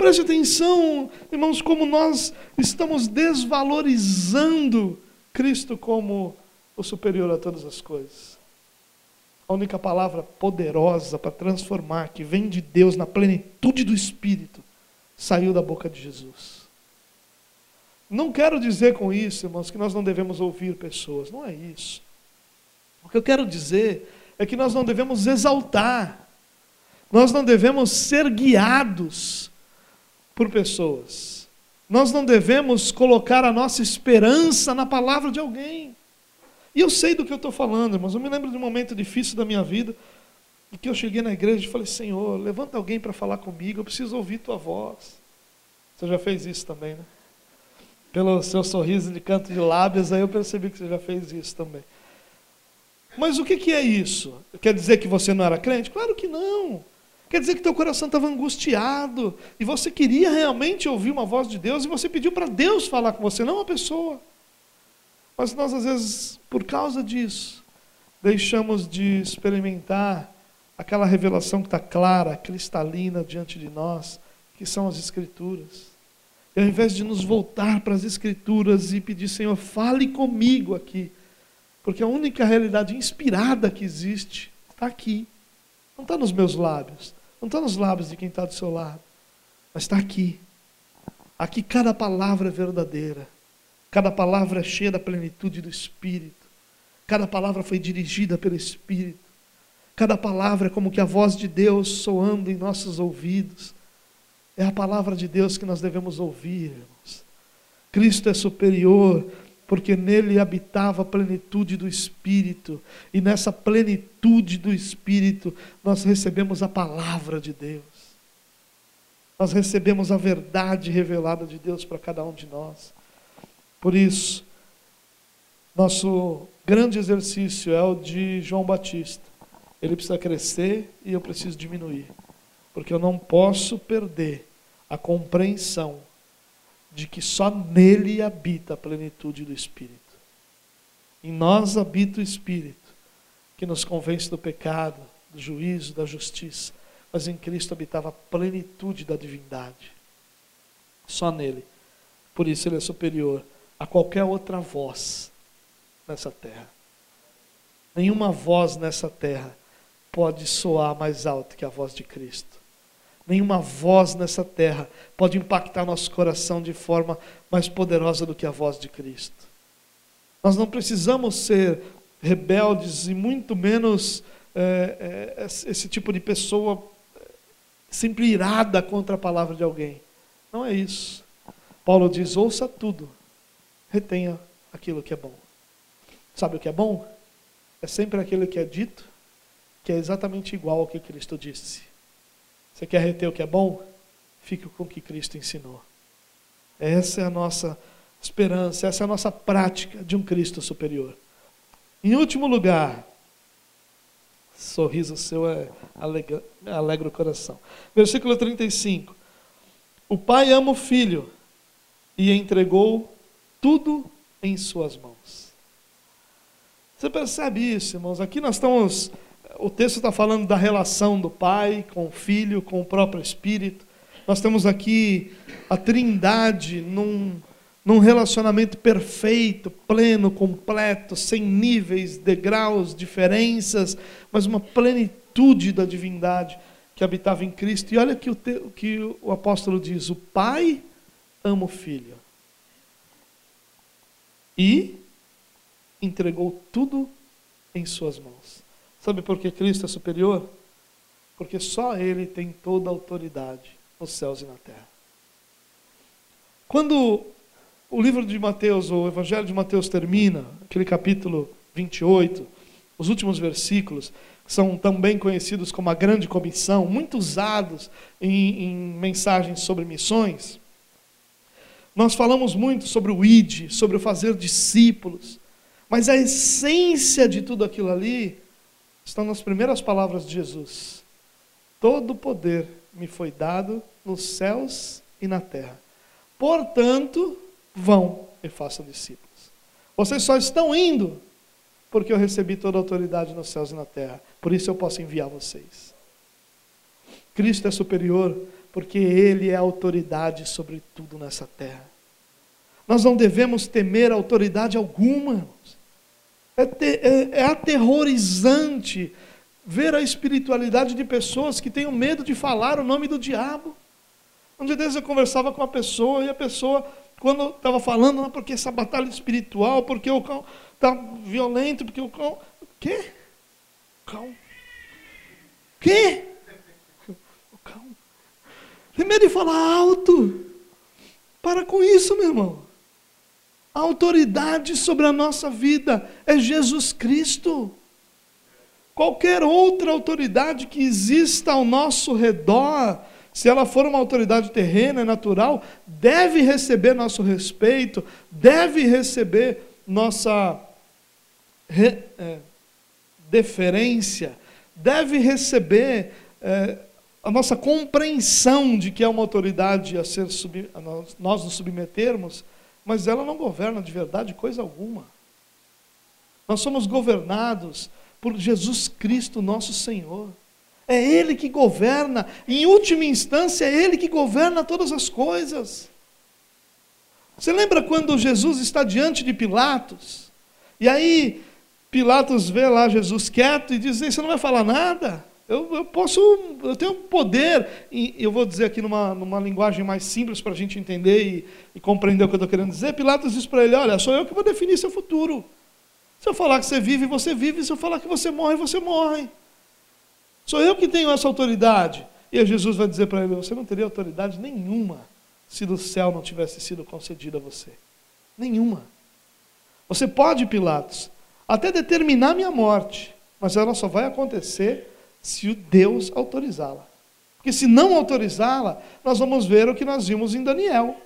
Preste atenção, irmãos, como nós estamos desvalorizando Cristo como o superior a todas as coisas. A única palavra poderosa para transformar, que vem de Deus na plenitude do Espírito, saiu da boca de Jesus. Não quero dizer com isso, irmãos, que nós não devemos ouvir pessoas, não é isso. O que eu quero dizer é que nós não devemos exaltar, nós não devemos ser guiados por pessoas, nós não devemos colocar a nossa esperança na palavra de alguém. E eu sei do que eu estou falando, irmãos. Eu me lembro de um momento difícil da minha vida, em que eu cheguei na igreja e falei: Senhor, levanta alguém para falar comigo, eu preciso ouvir tua voz. Você já fez isso também, né? Pelo seu sorriso de canto de lábios, aí eu percebi que você já fez isso também. Mas o que, que é isso? Quer dizer que você não era crente? Claro que não. Quer dizer que teu coração estava angustiado e você queria realmente ouvir uma voz de Deus e você pediu para Deus falar com você, não uma pessoa. Mas nós, às vezes, por causa disso, deixamos de experimentar aquela revelação que está clara, cristalina diante de nós, que são as Escrituras. E ao invés de nos voltar para as Escrituras e pedir, Senhor, fale comigo aqui, porque a única realidade inspirada que existe está aqui. Não está nos meus lábios. Não está nos lábios de quem está do seu lado. Mas está aqui. Aqui cada palavra é verdadeira. Cada palavra é cheia da plenitude do Espírito. Cada palavra foi dirigida pelo Espírito. Cada palavra é como que a voz de Deus soando em nossos ouvidos. É a palavra de Deus que nós devemos ouvir, irmãos. Cristo é superior porque nele habitava a plenitude do Espírito, e nessa plenitude do Espírito nós recebemos a palavra de Deus, nós recebemos a verdade revelada de Deus para cada um de nós. Por isso, nosso grande exercício é o de João Batista. Ele precisa crescer e eu preciso diminuir, porque eu não posso perder a compreensão de que só nele habita a plenitude do Espírito. Em nós habita o Espírito, que nos convence do pecado, do juízo, da justiça. Mas em Cristo habitava a plenitude da divindade. Só nele. Por isso ele é superior a qualquer outra voz nessa terra. Nenhuma voz nessa terra pode soar mais alto que a voz de Cristo. Nenhuma voz nessa terra pode impactar nosso coração de forma mais poderosa do que a voz de Cristo. Nós não precisamos ser rebeldes e muito menos é, é, esse tipo de pessoa sempre irada contra a palavra de alguém. Não é isso. Paulo diz: ouça tudo, retenha aquilo que é bom. Sabe o que é bom? É sempre aquilo que é dito, que é exatamente igual ao que Cristo disse. Você quer reter o que é bom? Fique com o que Cristo ensinou. Essa é a nossa esperança, essa é a nossa prática de um Cristo superior. Em último lugar, sorriso seu é alegra, alegra o coração. Versículo 35. O pai ama o filho e entregou tudo em suas mãos. Você percebe isso, irmãos? Aqui nós estamos o texto está falando da relação do Pai com o Filho, com o próprio Espírito. Nós temos aqui a Trindade num, num relacionamento perfeito, pleno, completo, sem níveis, degraus, diferenças, mas uma plenitude da divindade que habitava em Cristo. E olha que o, te, que o apóstolo diz: o Pai ama o Filho e entregou tudo em Suas mãos. Sabe por que Cristo é superior? Porque só Ele tem toda a autoridade nos céus e na terra. Quando o livro de Mateus, o Evangelho de Mateus termina, aquele capítulo 28, os últimos versículos, que são também conhecidos como a grande comissão, muito usados em, em mensagens sobre missões, nós falamos muito sobre o id, sobre o fazer discípulos, mas a essência de tudo aquilo ali estão nas primeiras palavras de Jesus: Todo poder me foi dado nos céus e na terra. Portanto, vão e façam discípulos. Vocês só estão indo porque eu recebi toda a autoridade nos céus e na terra. Por isso eu posso enviar vocês. Cristo é superior porque Ele é autoridade sobre tudo nessa terra. Nós não devemos temer autoridade alguma. É, é, é aterrorizante ver a espiritualidade de pessoas que têm medo de falar o nome do diabo. Um dia desses eu conversava com uma pessoa e a pessoa, quando estava falando, não, porque essa batalha espiritual, porque o cão está violento, porque o cão. O quê? O cão. O quê? O cão. Tem medo de falar alto. Para com isso, meu irmão. A autoridade sobre a nossa vida é Jesus Cristo. Qualquer outra autoridade que exista ao nosso redor, se ela for uma autoridade terrena, natural, deve receber nosso respeito, deve receber nossa re, é, deferência, deve receber é, a nossa compreensão de que é uma autoridade a ser sub, a nós, nós nos submetermos, mas ela não governa de verdade coisa alguma. Nós somos governados por Jesus Cristo, nosso Senhor. É Ele que governa, em última instância, é Ele que governa todas as coisas. Você lembra quando Jesus está diante de Pilatos? E aí Pilatos vê lá Jesus quieto e diz: Você não vai falar nada? Eu, eu posso, eu tenho poder, e eu vou dizer aqui numa, numa linguagem mais simples para a gente entender e, e compreender o que eu estou querendo dizer. Pilatos diz para ele: Olha, sou eu que vou definir seu futuro. Se eu falar que você vive, você vive. Se eu falar que você morre, você morre. Sou eu que tenho essa autoridade. E Jesus vai dizer para ele: Você não teria autoridade nenhuma se do céu não tivesse sido concedida a você. Nenhuma. Você pode, Pilatos, até determinar minha morte, mas ela só vai acontecer se o Deus autorizá-la. Porque se não autorizá-la, nós vamos ver o que nós vimos em Daniel.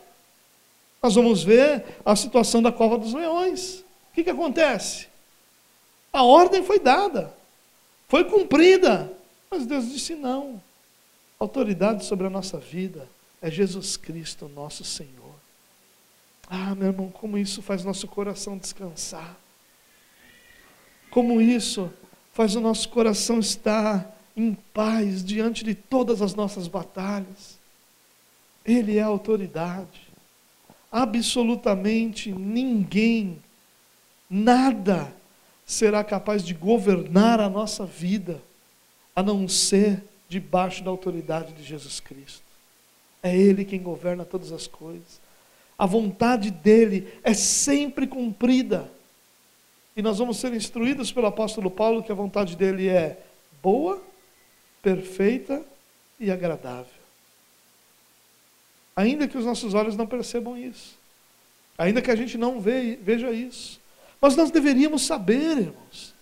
Nós vamos ver a situação da cova dos leões. O que, que acontece? A ordem foi dada, foi cumprida, mas Deus disse não. A autoridade sobre a nossa vida é Jesus Cristo, nosso Senhor. Ah, meu irmão, como isso faz nosso coração descansar. Como isso faz o nosso coração estar em paz diante de todas as nossas batalhas. Ele é a autoridade. Absolutamente ninguém, nada será capaz de governar a nossa vida a não ser debaixo da autoridade de Jesus Cristo. É Ele quem governa todas as coisas. A vontade dele é sempre cumprida. E nós vamos ser instruídos pelo apóstolo Paulo que a vontade dele é boa, perfeita e agradável. Ainda que os nossos olhos não percebam isso. Ainda que a gente não veja isso. Mas nós deveríamos saber, irmãos.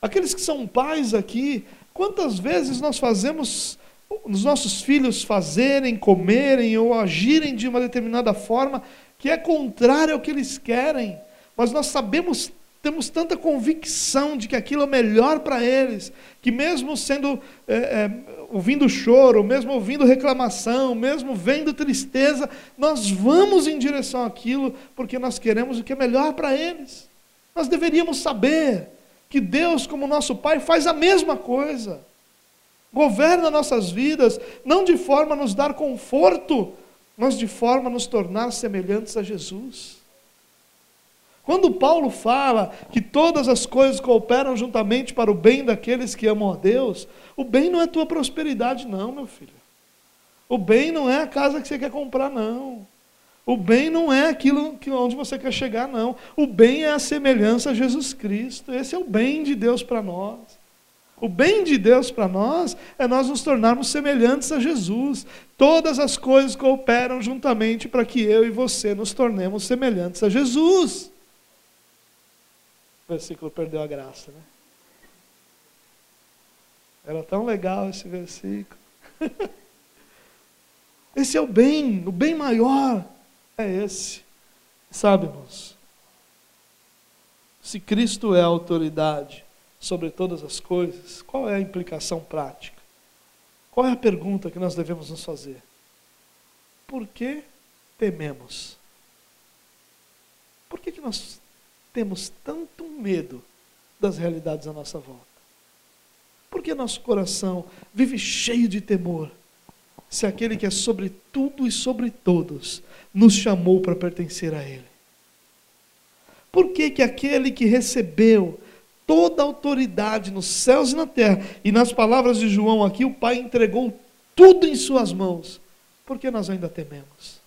Aqueles que são pais aqui, Quantas vezes nós fazemos os nossos filhos fazerem, comerem ou agirem de uma determinada forma que é contrária ao que eles querem, mas nós sabemos, temos tanta convicção de que aquilo é melhor para eles, que mesmo sendo é, é, ouvindo choro, mesmo ouvindo reclamação, mesmo vendo tristeza, nós vamos em direção àquilo porque nós queremos o que é melhor para eles. Nós deveríamos saber que Deus, como nosso Pai, faz a mesma coisa. Governa nossas vidas, não de forma a nos dar conforto, mas de forma a nos tornar semelhantes a Jesus. Quando Paulo fala que todas as coisas cooperam juntamente para o bem daqueles que amam a Deus, o bem não é tua prosperidade, não, meu filho. O bem não é a casa que você quer comprar, não. O bem não é aquilo que, onde você quer chegar, não. O bem é a semelhança a Jesus Cristo. Esse é o bem de Deus para nós. O bem de Deus para nós é nós nos tornarmos semelhantes a Jesus. Todas as coisas cooperam juntamente para que eu e você nos tornemos semelhantes a Jesus. O versículo perdeu a graça, né? Era tão legal esse versículo. *laughs* Esse é o bem, o bem maior é esse. Sabe, irmãos? Se Cristo é a autoridade sobre todas as coisas, qual é a implicação prática? Qual é a pergunta que nós devemos nos fazer? Por que tememos? Por que, que nós temos tanto medo das realidades à nossa volta? Por que nosso coração vive cheio de temor? Se aquele que é sobre tudo e sobre todos nos chamou para pertencer a Ele. Por que, que aquele que recebeu toda a autoridade nos céus e na terra, e nas palavras de João aqui, o Pai entregou tudo em Suas mãos, por que nós ainda tememos?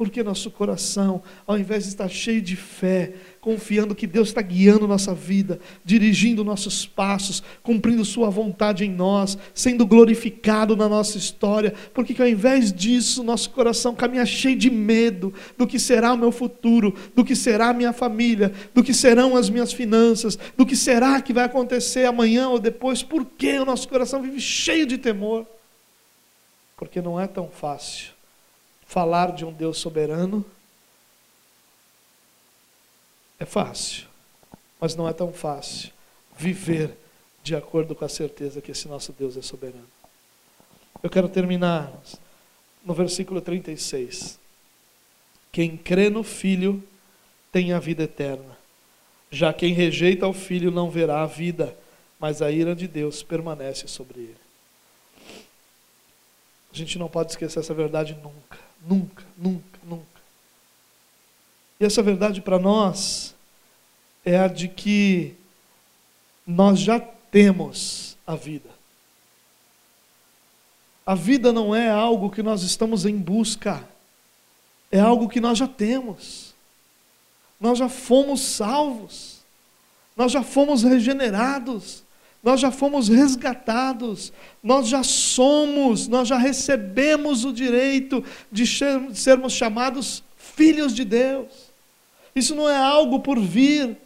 Porque nosso coração, ao invés de estar cheio de fé, confiando que Deus está guiando nossa vida, dirigindo nossos passos, cumprindo Sua vontade em nós, sendo glorificado na nossa história, porque que ao invés disso, nosso coração caminha cheio de medo do que será o meu futuro, do que será a minha família, do que serão as minhas finanças, do que será que vai acontecer amanhã ou depois, por que o nosso coração vive cheio de temor? Porque não é tão fácil falar de um Deus soberano é fácil, mas não é tão fácil viver de acordo com a certeza que esse nosso Deus é soberano. Eu quero terminar no versículo 36. Quem crê no Filho tem a vida eterna. Já quem rejeita o Filho não verá a vida, mas a ira de Deus permanece sobre ele. A gente não pode esquecer essa verdade nunca. Nunca, nunca, nunca. E essa verdade para nós é a de que nós já temos a vida. A vida não é algo que nós estamos em busca, é algo que nós já temos. Nós já fomos salvos, nós já fomos regenerados, nós já fomos resgatados, nós já somos, nós já recebemos o direito de sermos chamados filhos de Deus. Isso não é algo por vir,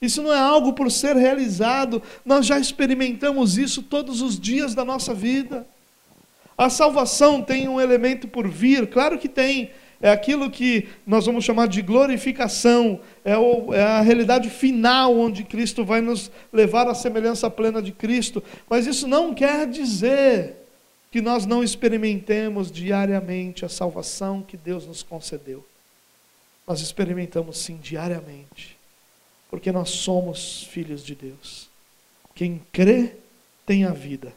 isso não é algo por ser realizado, nós já experimentamos isso todos os dias da nossa vida. A salvação tem um elemento por vir, claro que tem, é aquilo que nós vamos chamar de glorificação, é, o, é, a realidade final onde Cristo vai nos levar à semelhança plena de Cristo. Mas isso não quer dizer que nós não experimentemos diariamente a salvação que Deus nos concedeu. Nós experimentamos sim diariamente, porque nós somos filhos de Deus. Quem crê tem a vida,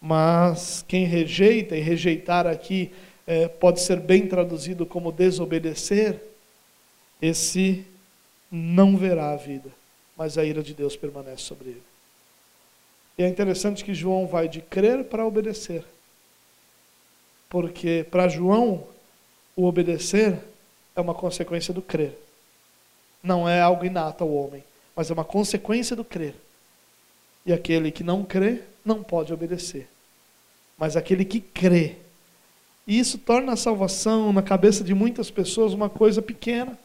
mas quem rejeita, e rejeitar aqui é, pode ser bem traduzido como desobedecer, esse não verá a vida, mas a ira de Deus permanece sobre ele. E é interessante que João vai de crer para obedecer. Porque para João, o obedecer é uma consequência do crer. Não é algo inato ao homem, mas é uma consequência do crer. E aquele que não crê não pode obedecer. Mas aquele que crê e isso torna a salvação na cabeça de muitas pessoas uma coisa pequena.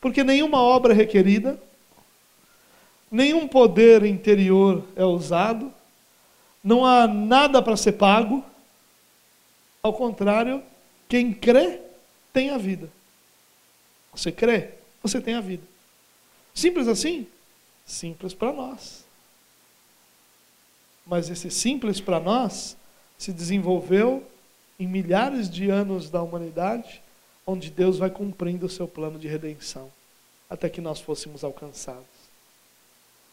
Porque nenhuma obra é requerida, nenhum poder interior é usado, não há nada para ser pago. Ao contrário, quem crê tem a vida. Você crê? Você tem a vida. Simples assim? Simples para nós. Mas esse simples para nós se desenvolveu em milhares de anos da humanidade, onde Deus vai cumprindo o seu plano de redenção, até que nós fôssemos alcançados.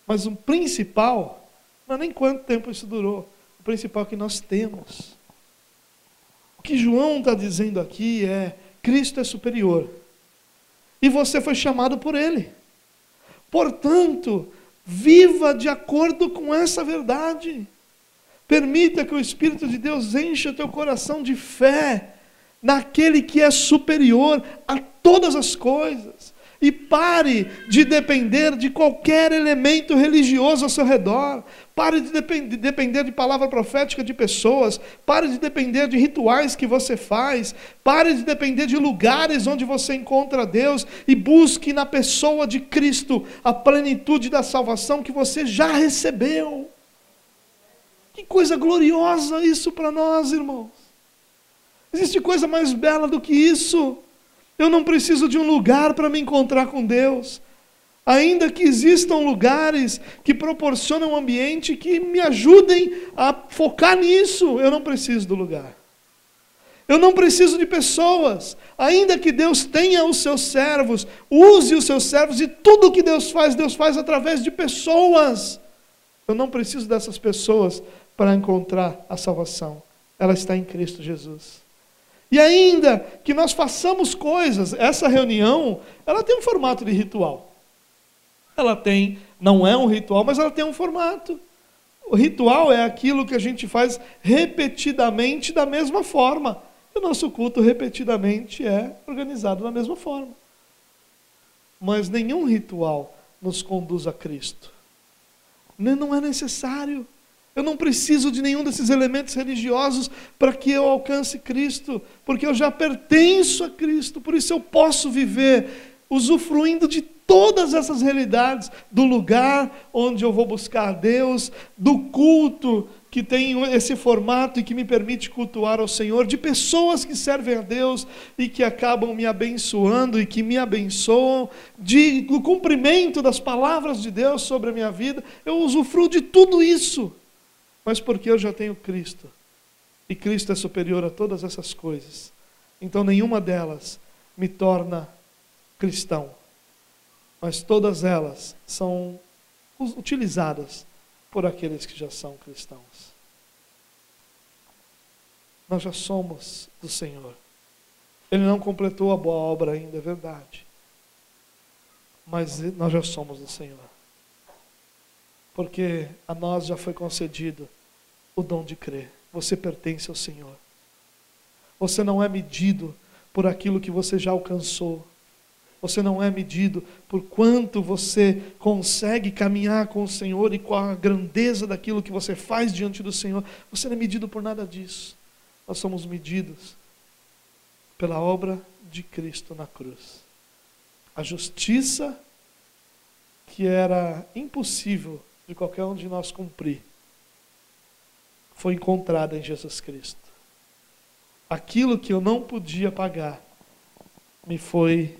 Mas o principal, não é nem quanto tempo isso durou, o principal é que nós temos. O que João está dizendo aqui é: Cristo é superior, e você foi chamado por Ele. Portanto, viva de acordo com essa verdade. Permita que o Espírito de Deus encha o teu coração de fé naquele que é superior a todas as coisas. E pare de depender de qualquer elemento religioso ao seu redor. Pare de depender de palavra profética de pessoas. Pare de depender de rituais que você faz. Pare de depender de lugares onde você encontra Deus. E busque na pessoa de Cristo a plenitude da salvação que você já recebeu. Que coisa gloriosa isso para nós, irmãos. Existe coisa mais bela do que isso. Eu não preciso de um lugar para me encontrar com Deus. Ainda que existam lugares que proporcionam um ambiente que me ajudem a focar nisso, eu não preciso do lugar. Eu não preciso de pessoas. Ainda que Deus tenha os seus servos, use os seus servos e tudo que Deus faz, Deus faz através de pessoas. Eu não preciso dessas pessoas para encontrar a salvação. Ela está em Cristo Jesus. E ainda que nós façamos coisas, essa reunião, ela tem um formato de ritual. Ela tem, não é um ritual, mas ela tem um formato. O ritual é aquilo que a gente faz repetidamente da mesma forma. E o nosso culto repetidamente é organizado da mesma forma. Mas nenhum ritual nos conduz a Cristo. Não é necessário. Eu não preciso de nenhum desses elementos religiosos para que eu alcance Cristo, porque eu já pertenço a Cristo, por isso eu posso viver usufruindo de todas essas realidades, do lugar onde eu vou buscar Deus, do culto que tem esse formato e que me permite cultuar ao Senhor, de pessoas que servem a Deus e que acabam me abençoando e que me abençoam, de, do cumprimento das palavras de Deus sobre a minha vida. Eu usufruo de tudo isso, mas porque eu já tenho Cristo e Cristo é superior a todas essas coisas. Então nenhuma delas me torna cristão, mas todas elas são utilizadas por aqueles que já são cristãos. Nós já somos do Senhor. Ele não completou a boa obra ainda, é verdade. Mas nós já somos do Senhor. Porque a nós já foi concedido o dom de crer. Você pertence ao Senhor. Você não é medido por aquilo que você já alcançou. Você não é medido por quanto você consegue caminhar com o Senhor e com a grandeza daquilo que você faz diante do Senhor. Você não é medido por nada disso. Nós somos medidos pela obra de Cristo na cruz. A justiça que era impossível de qualquer um de nós cumprir foi encontrada em Jesus Cristo. Aquilo que eu não podia pagar me foi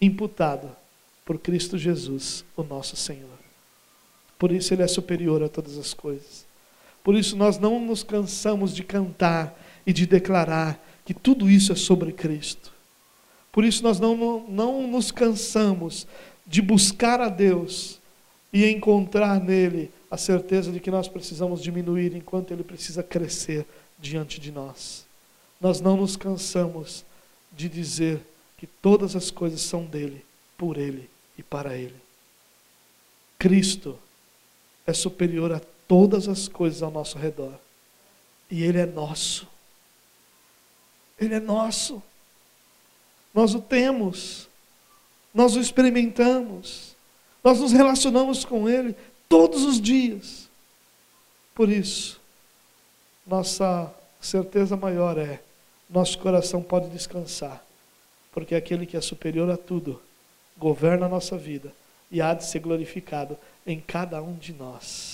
imputado por Cristo Jesus, o nosso Senhor. Por isso ele é superior a todas as coisas. Por isso nós não nos cansamos de cantar e de declarar que tudo isso é sobre Cristo. Por isso nós não, não, não nos cansamos de buscar a Deus e encontrar nele a certeza de que nós precisamos diminuir enquanto ele precisa crescer diante de nós. Nós não nos cansamos de dizer que todas as coisas são dele, por ele e para ele. Cristo é superior a todas as coisas ao nosso redor. E ele é nosso. Ele é nosso. Nós o temos. Nós o experimentamos. Nós nos relacionamos com ele todos os dias. Por isso, nossa certeza maior é: nosso coração pode descansar porque aquele que é superior a tudo governa a nossa vida e há de ser glorificado em cada um de nós.